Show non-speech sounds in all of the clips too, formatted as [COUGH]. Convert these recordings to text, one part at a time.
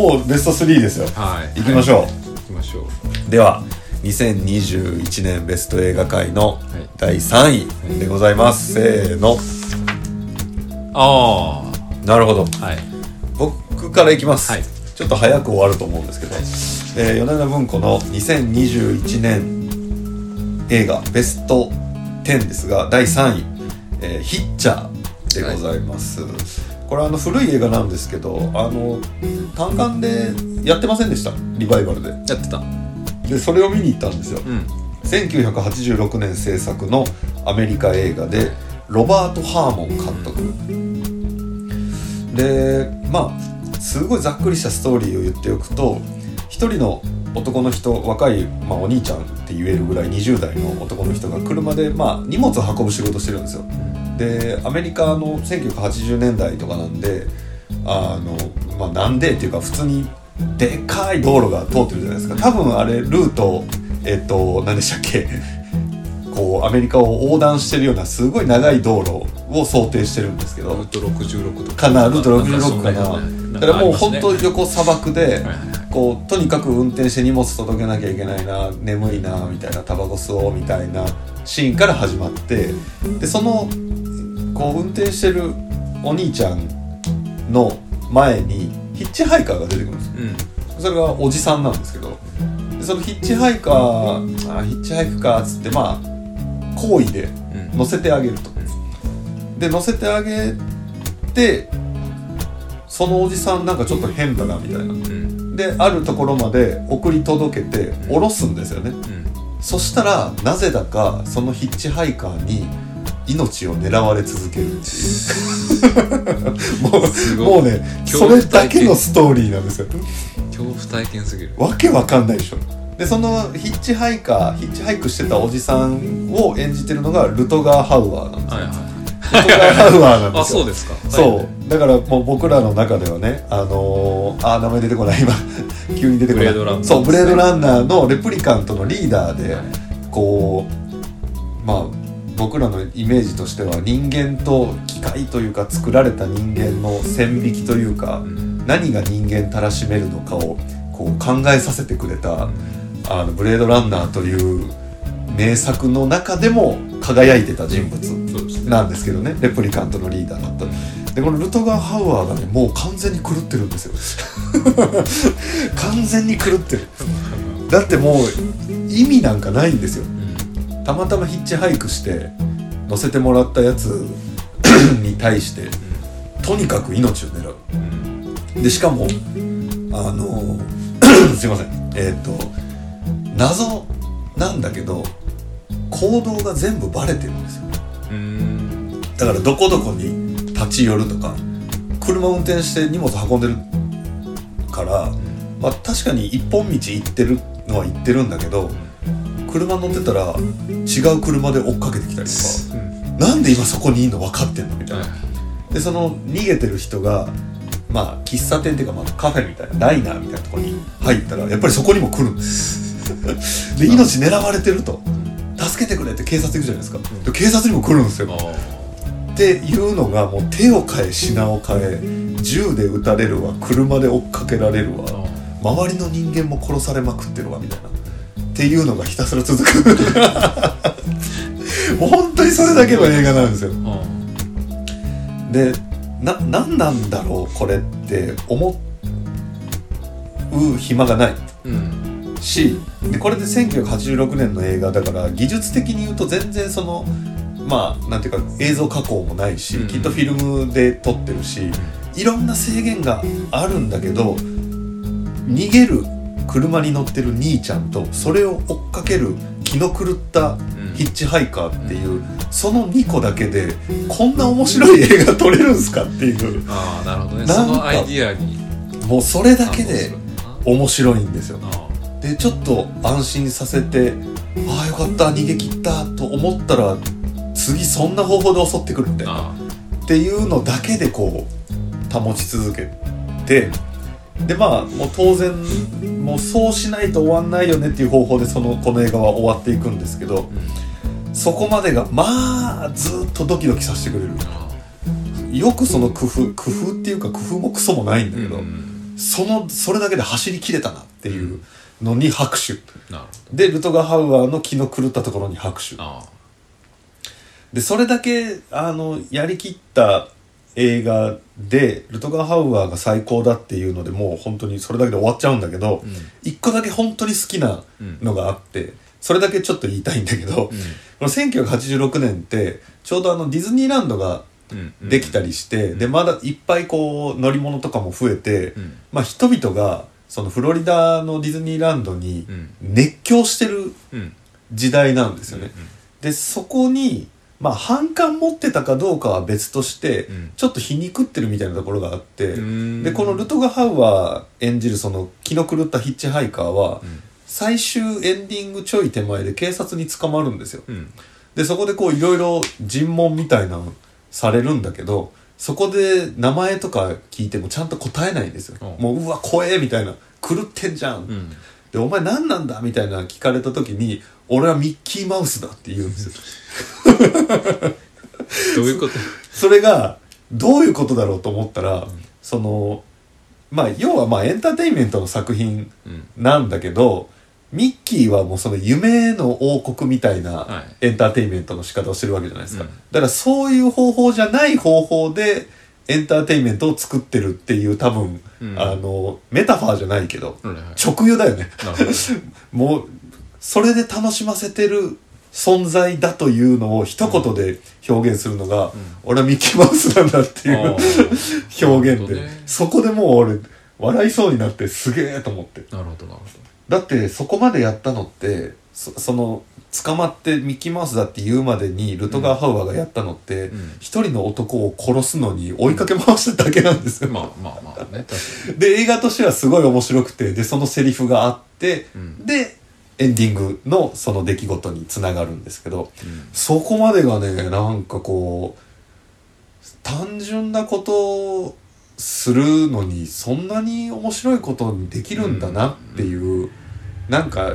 もうベスト3ですよ。はい。行きましょう、行きましょう。では2021年ベスト映画界のい。第3位でございます、せーの。あなるほど。あはい。僕からいきます、はい。ちょっと早く終わると思うんですけど、えー米田文庫の2021年映画ベスト10ですが第3位、えーヒッチャーでございます、これあの古い映画なんですけどあの単館でやってませんでした？リバイバルで。やってた。でそれを見に行ったんですよ。うん。1986年制作のアメリカ映画でロバート・ハーモン監督。でまあすごいざっくりしたストーリーを言っておくと一人の男の人若い、まあ、お兄ちゃんって言えるぐらい20代の男の人が車で、まあ、荷物を運ぶ仕事してるんですよでアメリカの1980年代とかなんであの、まあ、なんでっていうか普通にでかい道路が通ってるじゃないですか。多分あれルートえっと何でしたっけ？[LAUGHS] こうアメリカを横断してるようなすごい長い道路を想定してるんですけど。ルート66とか。かなルート66かんなそんだからもう本当に横砂漠ではいはいはい。こうとにかく運転して荷物届けなきゃいけないな眠いなみたいなタバコ吸おうみたいなシーンから始まってでそのこう運転してるお兄ちゃんの前にヒッチハイカーが出てくるんですよ。うん。それがおじさんなんですけど。でそのヒッチハイカーあヒッチハイクかっつってまあ好意でうん。乗せてあげると。で乗せてあげてそのおじさんなんかちょっと変だなみたいな。うん。であるところまで送り届けて降ろすんですよね。うん。そしたらなぜだかそのヒッチハイカーに命を狙われ続けるっていう。もうもうねそれだけのストーリーなんですよ。恐怖体験すぎる。わけわかんないでしょ。でそのヒッチハイカーヒッチハイクしてたおじさんを演じてるのがルトガー・ハウアーなんですよ、はいはい。ルトガー・ハウアーなんですよ。あそうですか。そう。だからもう僕らの中ではねあのー、あー名前出てこない。今急に出てこない。ブレードランナーそうブレードランナーのレプリカントのリーダーで、はい。こうまあ僕らのイメージとしては人間と機械というか作られた人間の線引きというか、うん何が人間たらしめるのかをこう考えさせてくれた、あのブレードランナーという名作の中でも輝いてた人物なんですけどね。レプリカントのリーダーだった。でこのルトガー・ハウアーがねもう完全に狂ってるんですよ。[LAUGHS] 完全に狂ってる。だってもう意味なんかないんですよ。うんたまたまヒッチハイクして乗せてもらったやつ [CLEARS THROAT] に対してとにかく命を狙う。うん。でしかもあの [COUGHS] すいません。えっ、と謎なんだけど行動が全部バレてるんですよ。うん。だからどこどこに立ち寄るとか車運転して荷物運んでるから、まあ、確かに一本道行ってるのは行ってるんだけど車乗ってたら違う車で追っかけてきたりとうん。かなんで今そこにいるの分かってんのみたいな。はいでその逃げてる人がまあ喫茶店っていうかまあカフェみたいなダイナーみたいなところに入ったらやっぱりそこにも来るんです。で命狙われてると助けてくれって警察行くじゃないですか、ん。で警察にも来るんですよ。あっていうのがもう手を変え品を変え銃で撃たれるわ車で追っかけられるわあ周りの人間も殺されまくってるわみたいなっていうのがひたすら続く。[LAUGHS] もう本当にそれだけの映画なんですよ。あでな何なんだろうこれって思う暇がない。うん。しでこれで1986年の映画だから技術的に言うと全然そのまあなんていうか映像加工もないし、うん。きっとフィルムで撮ってるし、いろんな制限があるんだけど逃げる車に乗ってる兄ちゃんとそれを追っかける気の狂ったうん。ヒッチハイカーっていう、その2個だけでこんな面白い映画撮れるんすかっていう。ああなるほどね。そのアイディアに。もうそれだけであ面白いんですよ。あでちょっと安心させてああよかった逃げ切ったと思ったら次そんな方法で襲ってくるみたいな。あっていうのだけでこう保ち続けてでまあもう当然もうそうしないと終わんないよねっていう方法でそのこの映画は終わっていくんですけどそこまでがまあずっとドキドキさせてくれる。あよくその工夫工夫っていうか工夫もクソもないんだけど、うんそのそれだけで走り切れたなっていうのに拍手。でルトガ・ハウアーの気の狂ったところに拍手。でそれだけあのやりきった映画でルトガ・ハウアーが最高だっていうのでもう本当にそれだけで終わっちゃうんだけど、うん。一個だけ本当に好きなのがあって、それだけちょっと言いたいんだけど、この1986年ってちょうどあのディズニーランドがうんうん。できたりして、うん。でまだいっぱいこう乗り物とかも増えて、うん。まあ人々がそのフロリダのディズニーランドにうん。熱狂してるうん。時代なんですよね。うん。でそこにまあ反感持ってたかどうかは別として、うん。ちょっと皮肉ってるみたいなところがあって、うん。でこのルトガ・ハウアー演じるその気の狂ったヒッチハイカーは、うん。最終エンディングちょい手前で警察に捕まるんですよ。うん。でそこでこういろいろ尋問みたいなのされるんだけどそこで名前とか聞いてもちゃんと答えないんですよ、うん。もううわ怖えみたいな。狂ってんじゃん。でお前何なんだみたいな聞かれた時に俺はミッキーマウスだって言うんですよ [LAUGHS] どういうこと？それがどういうことだろうと思ったら、そのまあ要はまあエンターテインメントの作品うん。なんだけどミッキーはもうその夢の王国みたいなはエンターテインメントの仕方をしてるわけじゃないですか、うん。だからそういう方法じゃない方法でエンターテインメントを作ってるっていう多分、うん。あのメタファーじゃないけど、直輸だよね。[LAUGHS] もうそれで楽しませてる存在だというのを一言で表現するのが、俺はミッキーマウスなんだっていう表現で、ね。そこでもう俺笑いそうになってすげえと思って。なるほどなるほだってそこまでやったのってそその捕まってミッキーマウスだって言うまでにルトガー・ハウアーがやったのってうん。一、人の男を殺すのに追いかけ回しただけなんですよ、どまあまあまあね確かで映画としてはすごい面白くてでそのセリフがあって、うん。でエンディングのその出来事につながるんですけどにうん。そこまでがねなんかこう単純なことをするのにそんなに面白いことにできるんだなっていう、なんか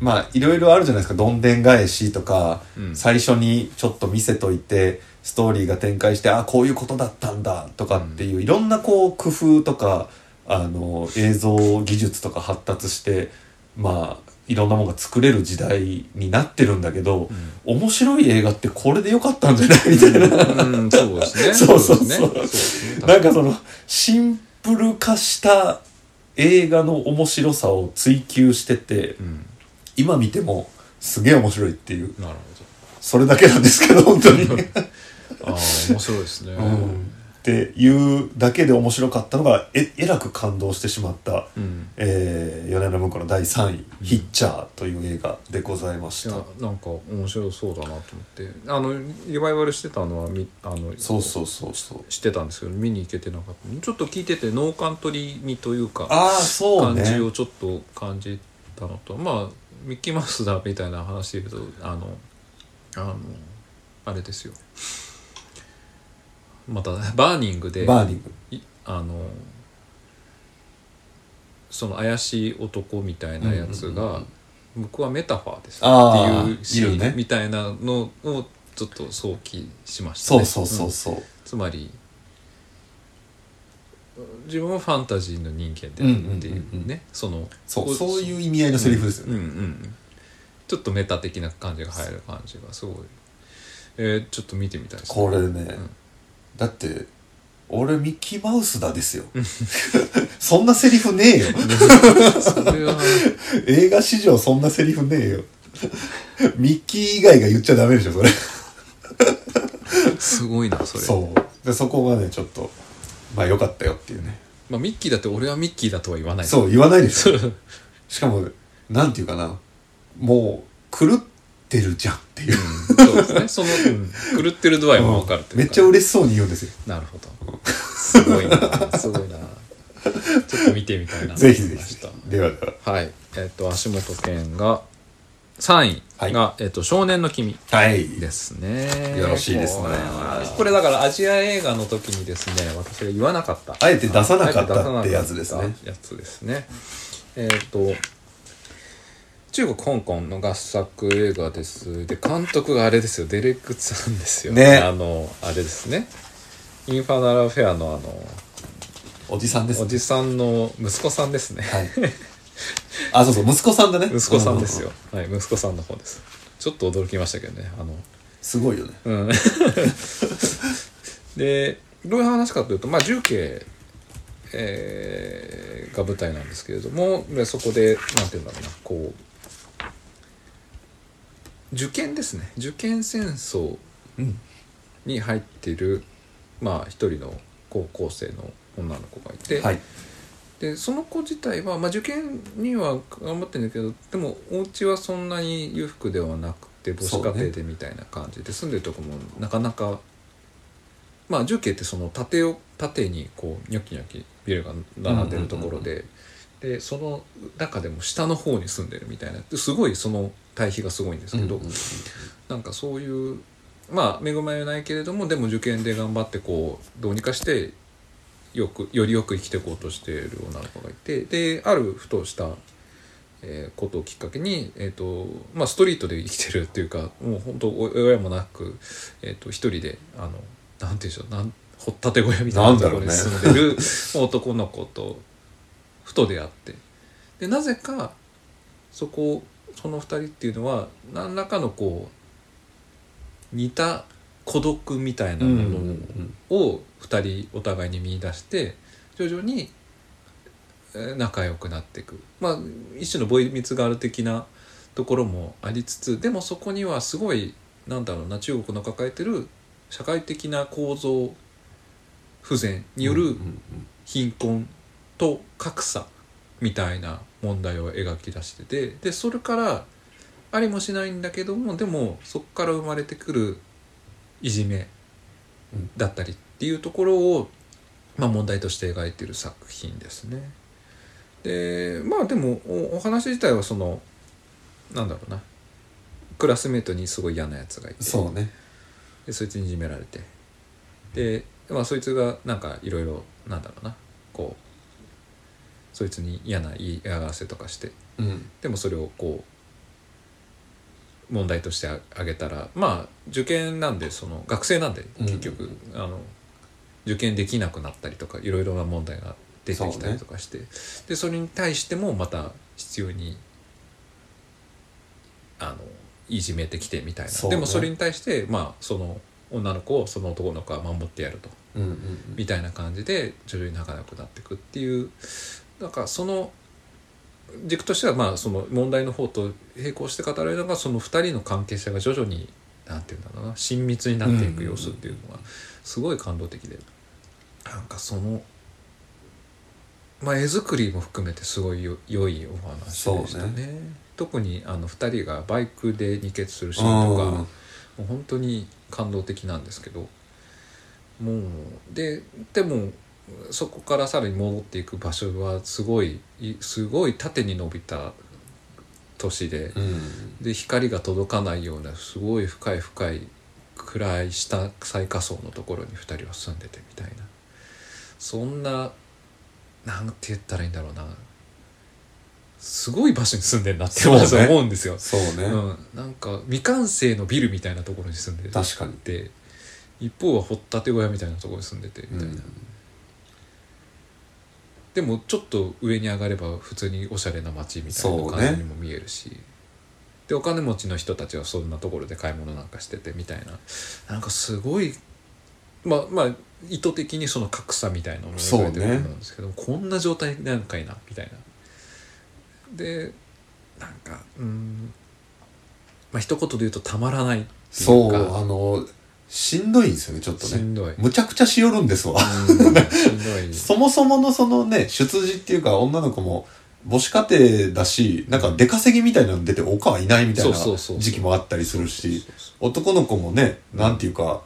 まあいろいろあるじゃないですか。どんでん返しとか、うん。最初にちょっと見せといてストーリーが展開してあこういうことだったんだとかっていう、いろんなこう工夫とかあの映像技術とか発達してまあいろんなものが作れる時代になってるんだけど、面白い映画ってこれでよかったんじゃない？みたいな。うん、そうですね。[LAUGHS] そうそうそうですねそうねなんかそのシンプル化した映画の面白さを追求しててうん、今見てもすげえ面白いっていうなるそれだけなんですけど本当に、ほど。ああ、面白いですね。うん、っていうだけで面白かったのがええらく感動してしまった、うん。えー、米山文庫の第3位「ヒッチャー」という映画でございました、いやなんか面白そうだなと思って。あのリバイバルしてたのはみあのそうそうそうそう。知ってたんですけど見に行けてなかった。ちょっと聞いててノーカントリーにというかああそう感ねじをちょっと感じたのとまあミッキーマウスだみたいな話で言うとあのあのあれですよまたバーニングでバーニング。いあのその怪しい男みたいなやつうんうんうんが僕はメタファーですっていうシーンみたいなのをちょっと想起しましたね。そうそうそうんそう、つまり自分はファンタジーの人間であるっていうね、うんうんうんうん。そのそうそういう意味合いのセリフですよね、うんうん。うんちょっとメタ的な感じが入る感じがすごい。えー、ちょっと見てみたいですね。これね、だって俺ミッキーマウスだですよ。[LAUGHS] そんなセリフねえよ。[LAUGHS] それは。映画史上そんなセリフねえよ。ミッキー以外が言っちゃダメでしょそれ。すごいなそれ。そう。でそこがねちょっとまあ良かったよっていうね。まあ、ミッキーだって俺はミッキーだとは言わない。そう言わないでしょ。しかもなんていうかな。もう狂ってるじゃんっていう、うんそうですね。その、うん、狂ってる度合いも分かるというか。めっちゃ嬉しそうに言うんですよ。なるほど。すごいな。すごいな。ちょっと見てみたいなとぜひぜひ。ではでは。はい。えっ、と足元健が3位が、えっと少年の君はい。ですね。よろしいですね。これだからアジア映画の時にですね私が言わなかった。あえて出さなかったってやつですね。やつですね。えっ、と中国香港の合作映画です。で監督があれですよ。デレックさんですよ。ね。あのあれですね。インファナルフェアのあのおじさんですね。おじさんの息子さんですね。はい。[LAUGHS] あそうそう。息子さんだね。息子さんですよ。う、はい息子さんの方です。ちょっと驚きましたけどねあの。すごいよね。うん。[LAUGHS] でどういう話かというとまあ重慶、えーが舞台なんですけれどもでそこでなんていうんだろうなこう受験ですね。受験戦争うん。に入っているまあ一人の高校生の女の子がいて、はい。でその子自体は、まあ、受験には頑張ってるんだけどでもお家はそんなに裕福ではなくて母子家庭でみたいな感じで、住んでるとこもなかなかまあ重慶ってその縦を縦にこうニョキニョキビルが並んでるところで、でその中でも下の方に住んでるみたいな。すごいその対比がすごいんですけど、うんうんうんなんかそういうまあ恵まれないけれどもでも受験で頑張ってこうどうにかしてよくよりよく生きていこうとしている女の子がいて。であるふとした、えーことをきっかけに、えーとまあ、ストリートで生きてるっていうかもう本当お親もなく、えー、と一人であのなんて言うんでしょうなん掘ったて小屋みたいなところに住んでる [LAUGHS] 男の子とふと出会って。でなぜかそこその二人っていうのは何らかのこう似た孤独みたいなもうんのを二人お互いに見出して徐々にえー仲良くなっていく。まあ一種のボイミツガール的なところもありつつでもそこにはすごいなんだろうな中国の抱えてる社会的な構造不全による貧困と格差みたいな問題を描き出しててでそれからありもしないんだけどもでもそこから生まれてくるいじめうん。だったりっていうところを、まあ、問題として描いてる作品ですね。でまあでもおお話自体はそのなんだろうな。クラスメートにすごい嫌なやつがいて。そうね。でそいつにいじめられて。で、まあ、そいつがなんかいろいろなんだろうな。こうそいつに嫌な言い合わせとかして。うん。でもそれをこう問題としてああげたらまあ受験なんでその学生なんでうん。結局、あの受験できなくなったりとかいろいろな問題が出てきたりとかして。そ,、でそれに対してもまた必要にあのいじめてきてみたいな、ね。でもそれに対してまあその女の子をその男の子は守ってやると。うんうん。みたいな感じで徐々に仲良くなっていくっていうなんかその軸としてはまあその問題の方と並行して語られるのがその2人の関係者が徐々になんていうんだろうな親密になっていく様子っていうのがすごい感動的でなんかその、まあ、絵作りも含めてすごいよ良いお話でしたそうね。特にあの2人がバイクで二血するシーンとか、うんもう本当に感動的なんですけどもうででもそこからさらに戻っていく場所はすごいいすごい縦に伸びた都市でうん。で光が届かないようなすごい深い深い暗い下最下層のところに2人は住んでてみたいな。そんななんて言ったらいいんだろうな。すごい場所に住んでんなってまず思うんですよ。そうね、うん、なんか未完成のビルみたいなところに住んで確かに。て一方は掘ったて小屋みたいなところに住んでてみたいな、うんでもちょっと上に上がれば普通におしゃれな街みたいそうね。な感じにも見えるし、でお金持ちの人たちはそんなところで買い物なんかしててみたいな。なんかすごいまあまあ意図的にその格差みたいなのを描いてると思うんですけど、こんな状態なんかいなみたいな。でなんかうんまあ一言で言うとたまらないっていそううかあのしんどいんですよねちょっとね。しんどい。むちゃくちゃしよるんですわ。うんしんどい。[LAUGHS] そもそものそのね出自っていうか女の子も母子家庭だしなんか出稼ぎみたいなの出てお母はいないみたいな時期もあったりするし男の子もねなんていうか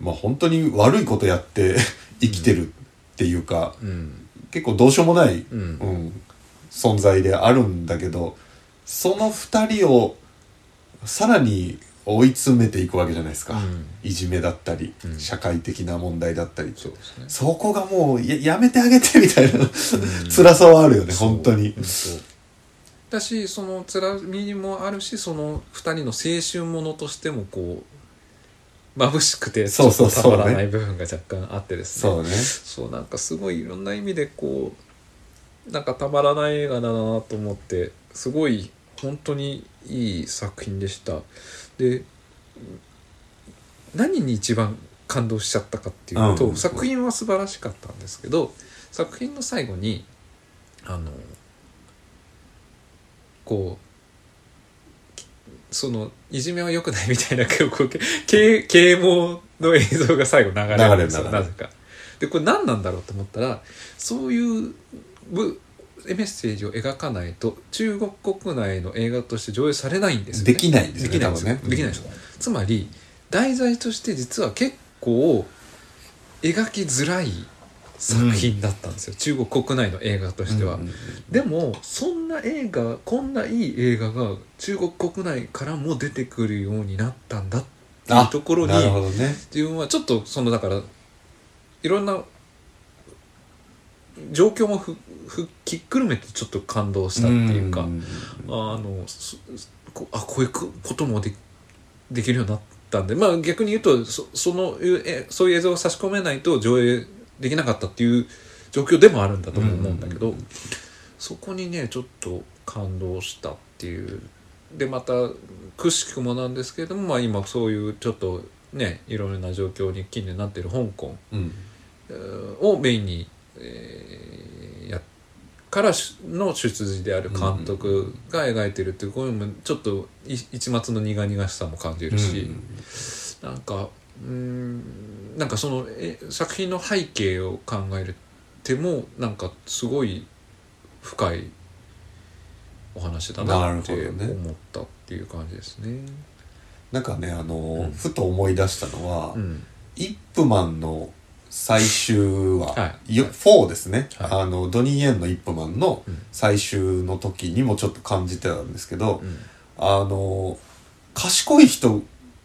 まあ本当に悪いことやって [LAUGHS] 生きてるっていうかうん。結構どうしようもない、うん。うん、存在であるんだけどその二人をさらに追い詰めていくわけじゃないですか、うん。いじめだったり、うん。社会的な問題だったり。そね。そこがもうややめてあげてみたいな、[LAUGHS] 辛さはあるよね本当に。だしその辛みもあるしその2人の青春ものとしてもこ眩しくてちょっとたまらない部分が若干あってですね。そうね。そうなんかすごいいろんな意味でこうなんかたまらない映画だなと思ってすごい本当にいい作品でしたで何に一番感動しちゃったかっていうと、うん。作品は素晴らしかったんですけど作品の最後にあのこうきそのいじめは良くないみたいなこう啓啓蒙の映像が最後流れるんですよなぜか。でこれ何なんだろうと思ったらそういうぶメッセージを描かないと中国国内の映画として上映されないんですよ、ね、できないんですよねできないんですよ。ね。できないですよ。つまり題材として実は結構描きづらい作品だったんですよ、中国国内の映画としては、うんうんうん。でもそんな映画こんないい映画が中国国内からも出てくるようになったんだっていうところにね。自分はちょっとそのだからいろんな状況もふふきっくるめてちょっと感動したっていうか、ん。あのそこあこういうこともでできるようになったんでまあ逆に言うとそそのえそういう映像を差し込めないと上映できなかったっていう状況でもあるんだとも思うんだけど、うんそこにねちょっと感動したっていう。でまたくしくもなんですけれども、まあ、今そういうちょっとねいろいろな状況に近年なっている香港をメインに、えーやからしの出自である監督が描いてるっていうこれもちょっとい一末の苦々しさも感じるし、なんかうーんなんかそのえ作品の背景を考えるてもなんかすごい深いお話だなって思ったっていう感じですね。なんかねあの、うん。ふと思い出したのは、うん。イップマンの最終話、はい。よ4ですね、はい。あのドニー・イエンのイップマンのうん。最終の時にもちょっと感じてたんですけど、うん。あの賢い人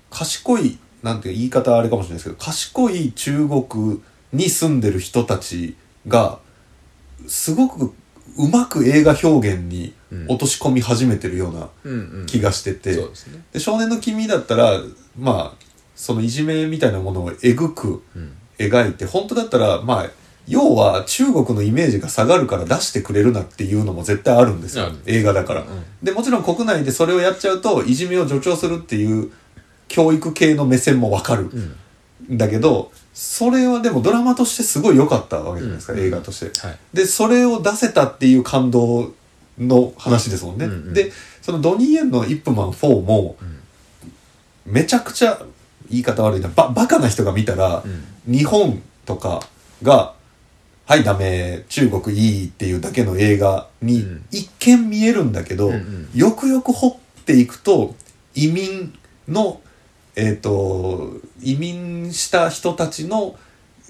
賢いなんていうか言い方はあれかもしれないですけど賢い中国に住んでる人たちがすごくうまく映画表現にうん。落とし込み始めてるような気がしてて、少年の君だったらまあそのいじめみたいなものをえぐくうん描いて本当だったらまあ要は中国のイメージが下がるから出してくれるなっていうのも絶対あるんですよ。映画だから、うん。でもちろん国内でそれをやっちゃうといじめを助長するっていう教育系の目線もわかる。うん。んだけどそれはでもドラマとしてすごい良かったわけじゃないですか、うん。映画として。はい。でそれを出せたっていう感動の話ですもんね、うんうん。でそのドニー・イエンの「イップマン4」もうん。めちゃくちゃ言い方悪いな。ババカな人が見たら、うん。日本とかが「はいダメ中国いい」っていうだけの映画にうん。一見見えるんだけど、うんうん。よくよく掘っていくと移民のえっ、と移民した人たちの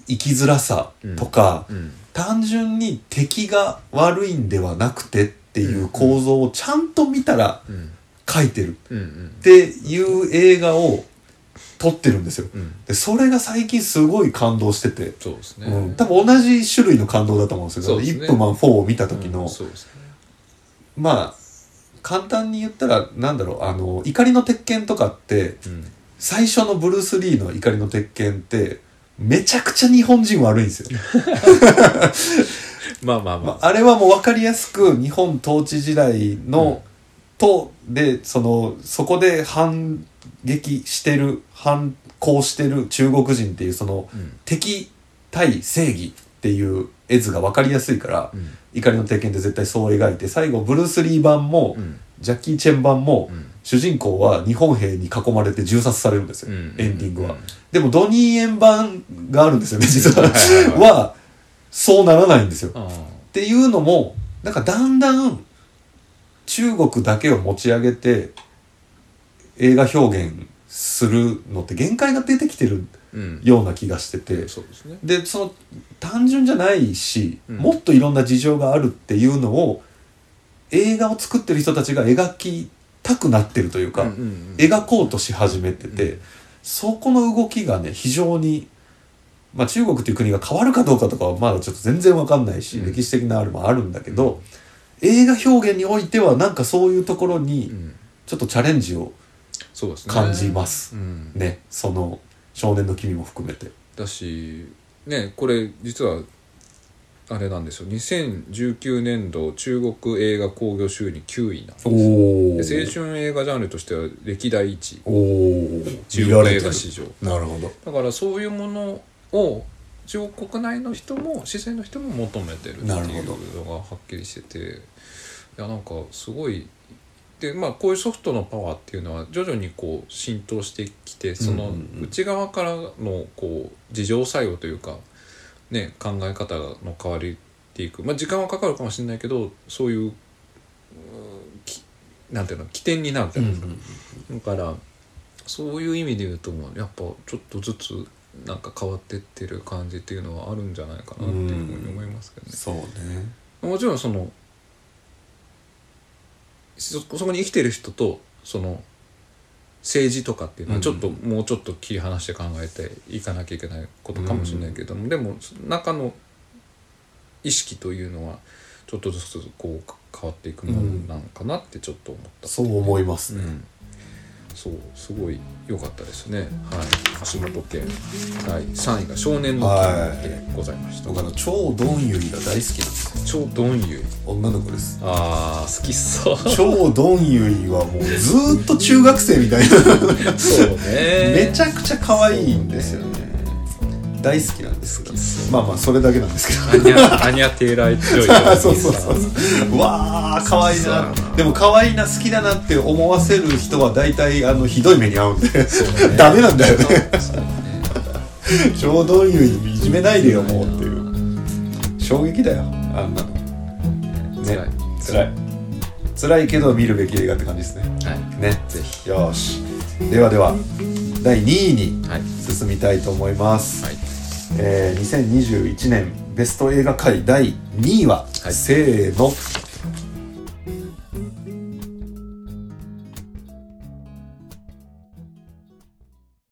生きづらさとか、うん。単純に敵が悪いんではなくてっていう構造をちゃんと見たらうん。書いてるうんうん。っていう映画を撮ってるんですよ。うん。でそれが最近すごい感動してて、そうですね。うん、多分同じ種類の感動だと思うんですよ、そうですね。イップマン4を見た時の、うんそうですね。まあ簡単に言ったらなんだろう。あの怒りの鉄拳とかってうん。最初のブルース・リーの怒りの鉄拳ってめちゃくちゃ日本人悪いんですよ、[LAUGHS] まあまあままあ、あれはもう分かりやすく日本統治時代の、とでそのそこで反撃してる反抗してる中国人っていうそのあ。うん。敵対正義っていう絵図が分かりやすいから、うん。怒りの鉄拳って絶対そう描いて最後ブルース・リー版も、うん。ジャッキー・チェン版も、うん。主人公は日本兵に囲まれて銃殺されるんですよ、うん。エンディングは、うん。でもドニー・エン版があるんですよね実は、はそうならないんですよ。っあていうのもなんかだんだん中国だけを持ち上げて映画表現するのって限界が出てきてる。ような気がしてて。そうですね。でその単純じゃないし、うん。もっといろんな事情があるっていうのを映画を作ってる人たちが描きたくなってるというか、うんうんうん。描こうとし始めてて、うん。そこの動きがね非常に、まあ、中国っていう国が変わるかどうかとかはまだちょっと全然わかんないし、うん。歴史的なあれもあるんだけど、映画表現においてはなんかそういうところうにん。ちょっとチャレンジをそうですね。感じます。うん。ね、その少年の君も含めて。だしねこれ実はあれなんですよ。2019年度中国映画興行収入9位なんですおで青春映画ジャンルとしては歴代1位。おお中国映画史上。なるほど。だからそういうものを中国国内の人も市井の人も求めてるっていうなるほのがはっきりしてて。いやなんかすごいでまあこういうソフトのパワーっていうのは徐々にこう浸透してきてそのうんうんうん。内側からのこう自浄作用というか、ね、考え方の変わりっていく、まあ、時間はかかるかもしれないけどそういうなんていうの起点になるじゃないですか。だからそういう意味で言うともうやっぱちょっとずつなんか変わってってる感じっていうのはあるんじゃないかなっていうふうに思いますけどね。そうね。もちろんそのそそこに生きてる人とその政治とかっていうのはちょっと、もうちょっと切り離して考えていかなきゃいけないことかもしれないけども、でも中の意識というのはちょっとずつこう変わっていくものなのかなってちょっと思った。そう思いますね、うん、そうすごい良かったですね。はい。橋本家。第3位が少年の君でございました、僕あの超ドンユイが大好きなんですよ。超ドンユイ。女の子です。あー好きそう。超ドンユイはもうずーっと中学生みたいな。[LAUGHS] そうね。めちゃくちゃ可愛いんですよね大好きなんですがまあまあそれだけなんですけど。アニャアニャ・テイラー・ジョイとそうそうそうそう。うわー可愛いそうやななでも可愛いな好きだなって思わせる人は大体あのひどい目に遭うんで。ね。ダメなんだよね。ね。チョウ・ドンユイいじめないでよもうっていう。衝撃だよあんなの。ね。辛い。辛い。辛いけど見るべき映画って感じですね。はい。ね。ぜひ。よーし。ではでは第2位にはい。進みたいと思います、はいえー2021年ベスト映画界第2位は、はい。せーの